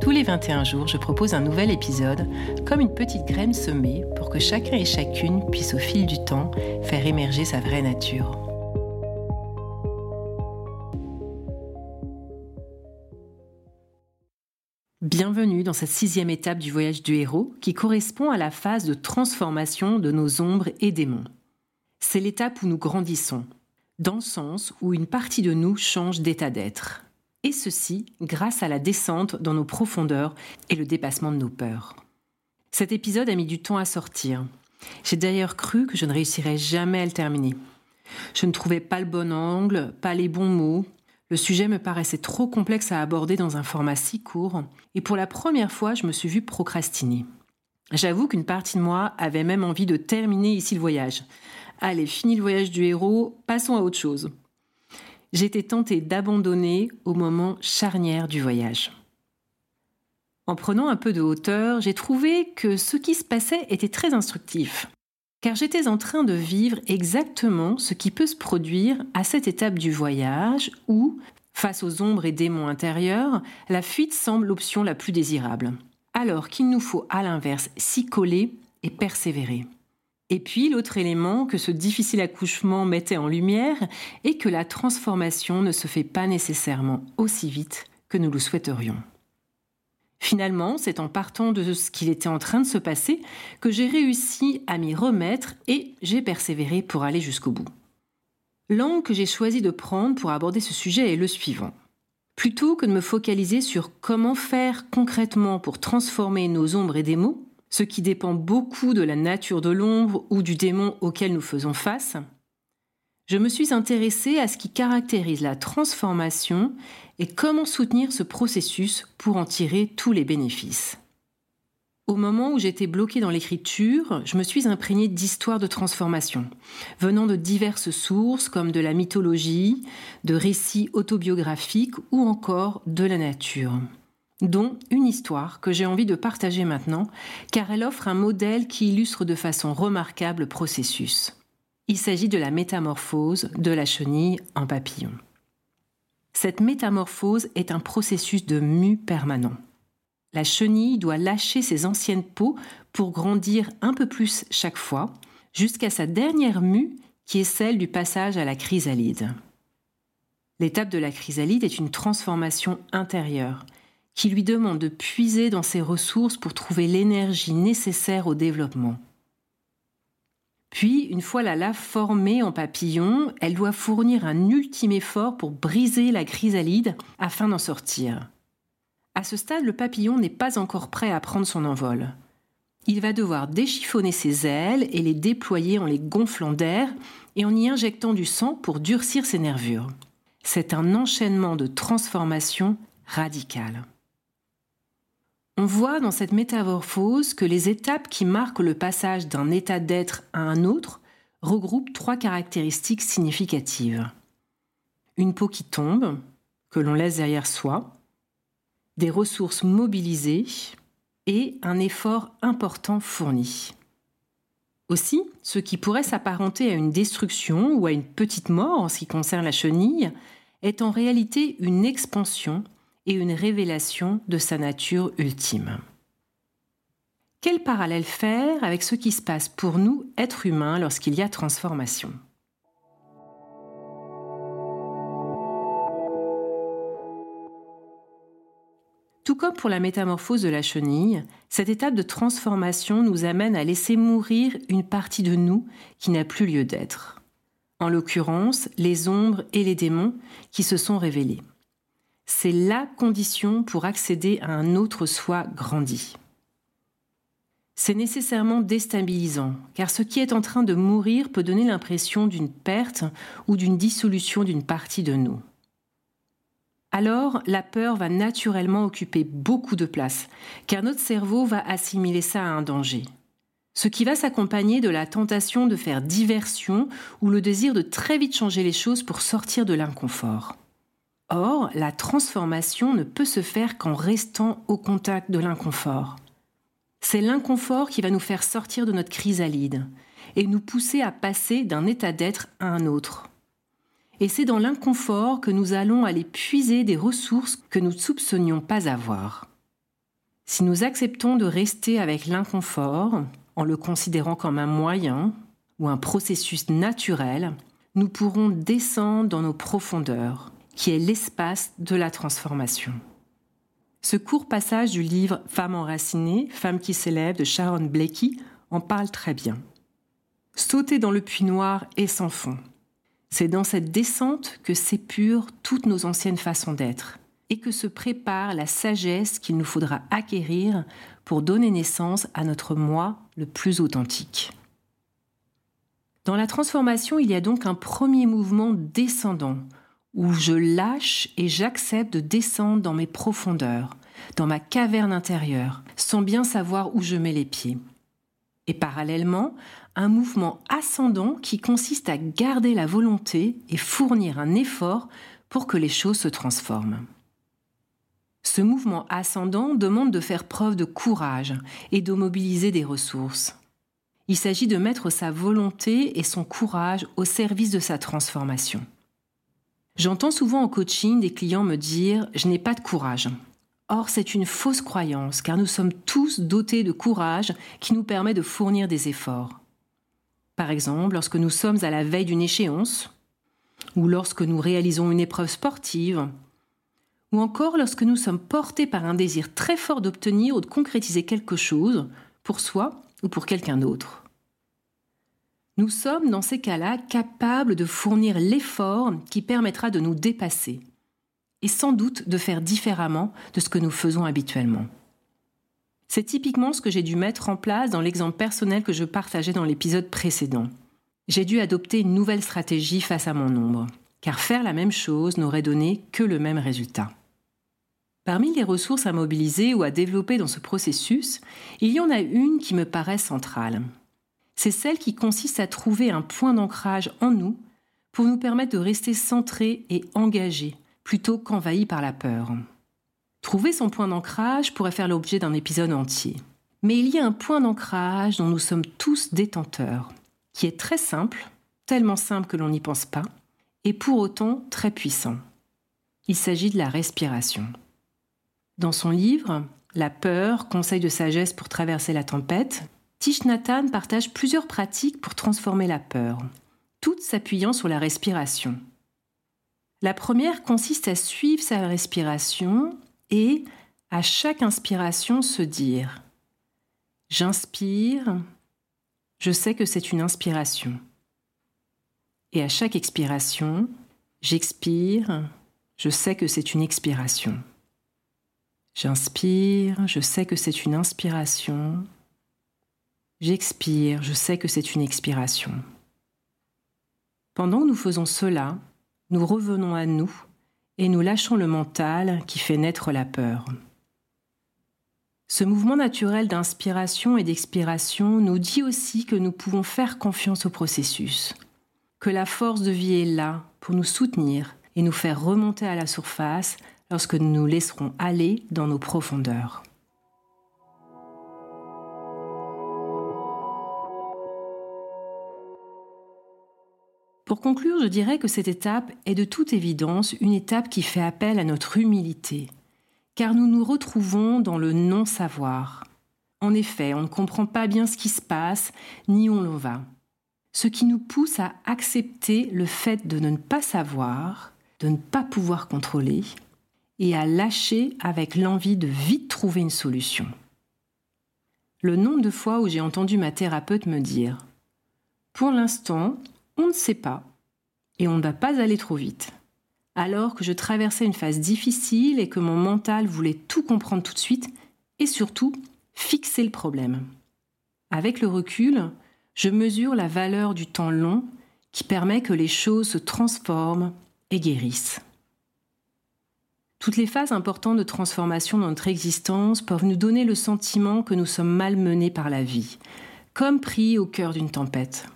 Tous les 21 jours, je propose un nouvel épisode, comme une petite graine semée pour que chacun et chacune puisse au fil du temps faire émerger sa vraie nature. Bienvenue dans cette sixième étape du voyage du héros qui correspond à la phase de transformation de nos ombres et démons. C'est l'étape où nous grandissons, dans le sens où une partie de nous change d'état d'être et ceci grâce à la descente dans nos profondeurs et le dépassement de nos peurs. Cet épisode a mis du temps à sortir. J'ai d'ailleurs cru que je ne réussirais jamais à le terminer. Je ne trouvais pas le bon angle, pas les bons mots. Le sujet me paraissait trop complexe à aborder dans un format si court, et pour la première fois, je me suis vue procrastiner. J'avoue qu'une partie de moi avait même envie de terminer ici le voyage. Allez, fini le voyage du héros, passons à autre chose j'étais tentée d'abandonner au moment charnière du voyage. En prenant un peu de hauteur, j'ai trouvé que ce qui se passait était très instructif, car j'étais en train de vivre exactement ce qui peut se produire à cette étape du voyage où, face aux ombres et démons intérieurs, la fuite semble l'option la plus désirable, alors qu'il nous faut à l'inverse s'y coller et persévérer. Et puis l'autre élément que ce difficile accouchement mettait en lumière est que la transformation ne se fait pas nécessairement aussi vite que nous le souhaiterions. Finalement, c'est en partant de ce qu'il était en train de se passer que j'ai réussi à m'y remettre et j'ai persévéré pour aller jusqu'au bout. L'angle que j'ai choisi de prendre pour aborder ce sujet est le suivant. Plutôt que de me focaliser sur comment faire concrètement pour transformer nos ombres et des mots, ce qui dépend beaucoup de la nature de l'ombre ou du démon auquel nous faisons face, je me suis intéressée à ce qui caractérise la transformation et comment soutenir ce processus pour en tirer tous les bénéfices. Au moment où j'étais bloquée dans l'écriture, je me suis imprégnée d'histoires de transformation, venant de diverses sources comme de la mythologie, de récits autobiographiques ou encore de la nature dont une histoire que j'ai envie de partager maintenant, car elle offre un modèle qui illustre de façon remarquable le processus. Il s'agit de la métamorphose de la chenille en papillon. Cette métamorphose est un processus de mue permanent. La chenille doit lâcher ses anciennes peaux pour grandir un peu plus chaque fois, jusqu'à sa dernière mue qui est celle du passage à la chrysalide. L'étape de la chrysalide est une transformation intérieure qui lui demande de puiser dans ses ressources pour trouver l'énergie nécessaire au développement. Puis, une fois la lave formée en papillon, elle doit fournir un ultime effort pour briser la chrysalide afin d'en sortir. À ce stade, le papillon n'est pas encore prêt à prendre son envol. Il va devoir déchiffonner ses ailes et les déployer en les gonflant d'air et en y injectant du sang pour durcir ses nervures. C'est un enchaînement de transformations radicales. On voit dans cette métamorphose que les étapes qui marquent le passage d'un état d'être à un autre regroupent trois caractéristiques significatives. Une peau qui tombe, que l'on laisse derrière soi, des ressources mobilisées et un effort important fourni. Aussi, ce qui pourrait s'apparenter à une destruction ou à une petite mort en ce qui concerne la chenille est en réalité une expansion et une révélation de sa nature ultime. Quel parallèle faire avec ce qui se passe pour nous, êtres humains, lorsqu'il y a transformation? Tout comme pour la métamorphose de la chenille, cette étape de transformation nous amène à laisser mourir une partie de nous qui n'a plus lieu d'être. En l'occurrence, les ombres et les démons qui se sont révélés c'est la condition pour accéder à un autre soi grandi. C'est nécessairement déstabilisant, car ce qui est en train de mourir peut donner l'impression d'une perte ou d'une dissolution d'une partie de nous. Alors, la peur va naturellement occuper beaucoup de place, car notre cerveau va assimiler ça à un danger. ce qui va s'accompagner de la tentation de faire diversion ou le désir de très vite changer les choses pour sortir de l'inconfort. Or, la transformation ne peut se faire qu'en restant au contact de l'inconfort. C'est l'inconfort qui va nous faire sortir de notre chrysalide et nous pousser à passer d'un état d'être à un autre. Et c'est dans l'inconfort que nous allons aller puiser des ressources que nous ne soupçonnions pas avoir. Si nous acceptons de rester avec l'inconfort, en le considérant comme un moyen ou un processus naturel, nous pourrons descendre dans nos profondeurs, qui est l'espace de la transformation. Ce court passage du livre Femme enracinée, Femme qui s'élève de Sharon Blakey en parle très bien. Sauter dans le puits noir est sans fond. C'est dans cette descente que s'épurent toutes nos anciennes façons d'être et que se prépare la sagesse qu'il nous faudra acquérir pour donner naissance à notre moi le plus authentique. Dans la transformation, il y a donc un premier mouvement descendant, où je lâche et j'accepte de descendre dans mes profondeurs, dans ma caverne intérieure, sans bien savoir où je mets les pieds. Et parallèlement, un mouvement ascendant qui consiste à garder la volonté et fournir un effort pour que les choses se transforment. Ce mouvement ascendant demande de faire preuve de courage et de mobiliser des ressources. Il s'agit de mettre sa volonté et son courage au service de sa transformation. J'entends souvent en coaching des clients me dire ⁇ je n'ai pas de courage ⁇ Or, c'est une fausse croyance, car nous sommes tous dotés de courage qui nous permet de fournir des efforts. Par exemple, lorsque nous sommes à la veille d'une échéance, ou lorsque nous réalisons une épreuve sportive, ou encore lorsque nous sommes portés par un désir très fort d'obtenir ou de concrétiser quelque chose pour soi ou pour quelqu'un d'autre. Nous sommes dans ces cas-là capables de fournir l'effort qui permettra de nous dépasser et sans doute de faire différemment de ce que nous faisons habituellement. C'est typiquement ce que j'ai dû mettre en place dans l'exemple personnel que je partageais dans l'épisode précédent. J'ai dû adopter une nouvelle stratégie face à mon ombre car faire la même chose n'aurait donné que le même résultat. Parmi les ressources à mobiliser ou à développer dans ce processus, il y en a une qui me paraît centrale. C'est celle qui consiste à trouver un point d'ancrage en nous pour nous permettre de rester centrés et engagés plutôt qu'envahis par la peur. Trouver son point d'ancrage pourrait faire l'objet d'un épisode entier. Mais il y a un point d'ancrage dont nous sommes tous détenteurs, qui est très simple, tellement simple que l'on n'y pense pas, et pour autant très puissant. Il s'agit de la respiration. Dans son livre La peur, conseil de sagesse pour traverser la tempête, Tish Nathan partage plusieurs pratiques pour transformer la peur, toutes s'appuyant sur la respiration. La première consiste à suivre sa respiration et, à chaque inspiration, se dire ⁇ J'inspire, je sais que c'est une inspiration ⁇ et à chaque expiration, j'expire, je sais que c'est une expiration. J'inspire, je sais que c'est une inspiration. J'expire, je sais que c'est une expiration. Pendant que nous faisons cela, nous revenons à nous et nous lâchons le mental qui fait naître la peur. Ce mouvement naturel d'inspiration et d'expiration nous dit aussi que nous pouvons faire confiance au processus, que la force de vie est là pour nous soutenir et nous faire remonter à la surface lorsque nous nous laisserons aller dans nos profondeurs. Pour conclure, je dirais que cette étape est de toute évidence une étape qui fait appel à notre humilité, car nous nous retrouvons dans le non-savoir. En effet, on ne comprend pas bien ce qui se passe, ni où l'on va ce qui nous pousse à accepter le fait de ne pas savoir, de ne pas pouvoir contrôler, et à lâcher avec l'envie de vite trouver une solution. Le nombre de fois où j'ai entendu ma thérapeute me dire ⁇ Pour l'instant, on ne sait pas, et on ne va pas aller trop vite ⁇ alors que je traversais une phase difficile et que mon mental voulait tout comprendre tout de suite, et surtout fixer le problème. Avec le recul, je mesure la valeur du temps long qui permet que les choses se transforment et guérissent. Toutes les phases importantes de transformation dans notre existence peuvent nous donner le sentiment que nous sommes malmenés par la vie, comme pris au cœur d'une tempête.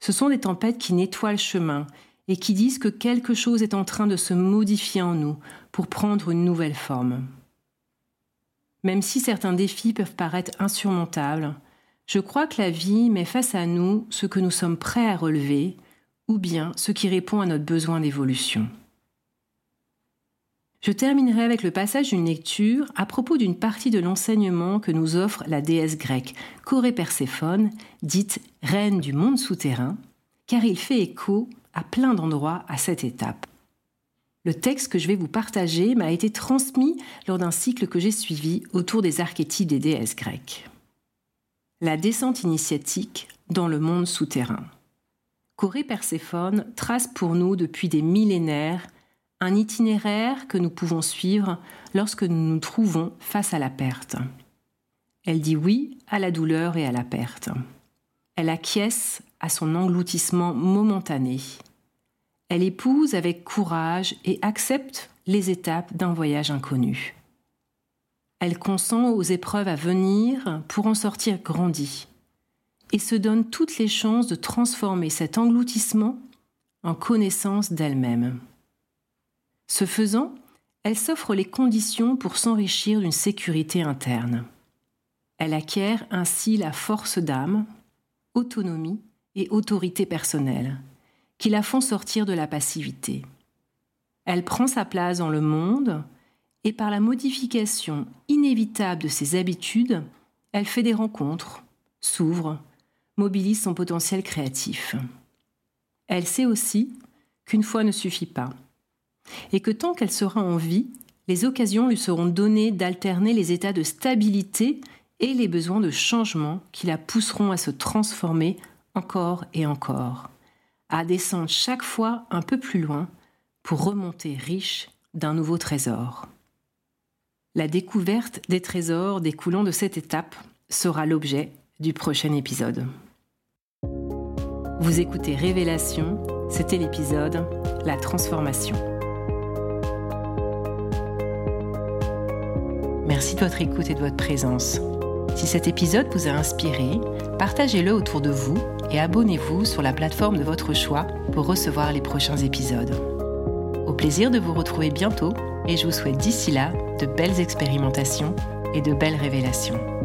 Ce sont des tempêtes qui nettoient le chemin et qui disent que quelque chose est en train de se modifier en nous pour prendre une nouvelle forme. Même si certains défis peuvent paraître insurmontables, je crois que la vie met face à nous ce que nous sommes prêts à relever, ou bien ce qui répond à notre besoin d'évolution. Je terminerai avec le passage d'une lecture à propos d'une partie de l'enseignement que nous offre la déesse grecque Corée Perséphone, dite reine du monde souterrain, car il fait écho à plein d'endroits à cette étape. Le texte que je vais vous partager m'a été transmis lors d'un cycle que j'ai suivi autour des archétypes des déesses grecques. La descente initiatique dans le monde souterrain. Corée Perséphone trace pour nous depuis des millénaires un itinéraire que nous pouvons suivre lorsque nous nous trouvons face à la perte. Elle dit oui à la douleur et à la perte. Elle acquiesce à son engloutissement momentané. Elle épouse avec courage et accepte les étapes d'un voyage inconnu. Elle consent aux épreuves à venir pour en sortir grandie et se donne toutes les chances de transformer cet engloutissement en connaissance d'elle-même. Ce faisant, elle s'offre les conditions pour s'enrichir d'une sécurité interne. Elle acquiert ainsi la force d'âme, autonomie et autorité personnelle, qui la font sortir de la passivité. Elle prend sa place dans le monde et par la modification inévitable de ses habitudes, elle fait des rencontres, s'ouvre, mobilise son potentiel créatif. Elle sait aussi qu'une fois ne suffit pas et que tant qu'elle sera en vie, les occasions lui seront données d'alterner les états de stabilité et les besoins de changement qui la pousseront à se transformer encore et encore, à descendre chaque fois un peu plus loin pour remonter riche d'un nouveau trésor. La découverte des trésors découlant de cette étape sera l'objet du prochain épisode. Vous écoutez Révélation, c'était l'épisode La transformation. Merci de votre écoute et de votre présence. Si cet épisode vous a inspiré, partagez-le autour de vous et abonnez-vous sur la plateforme de votre choix pour recevoir les prochains épisodes. Au plaisir de vous retrouver bientôt et je vous souhaite d'ici là de belles expérimentations et de belles révélations.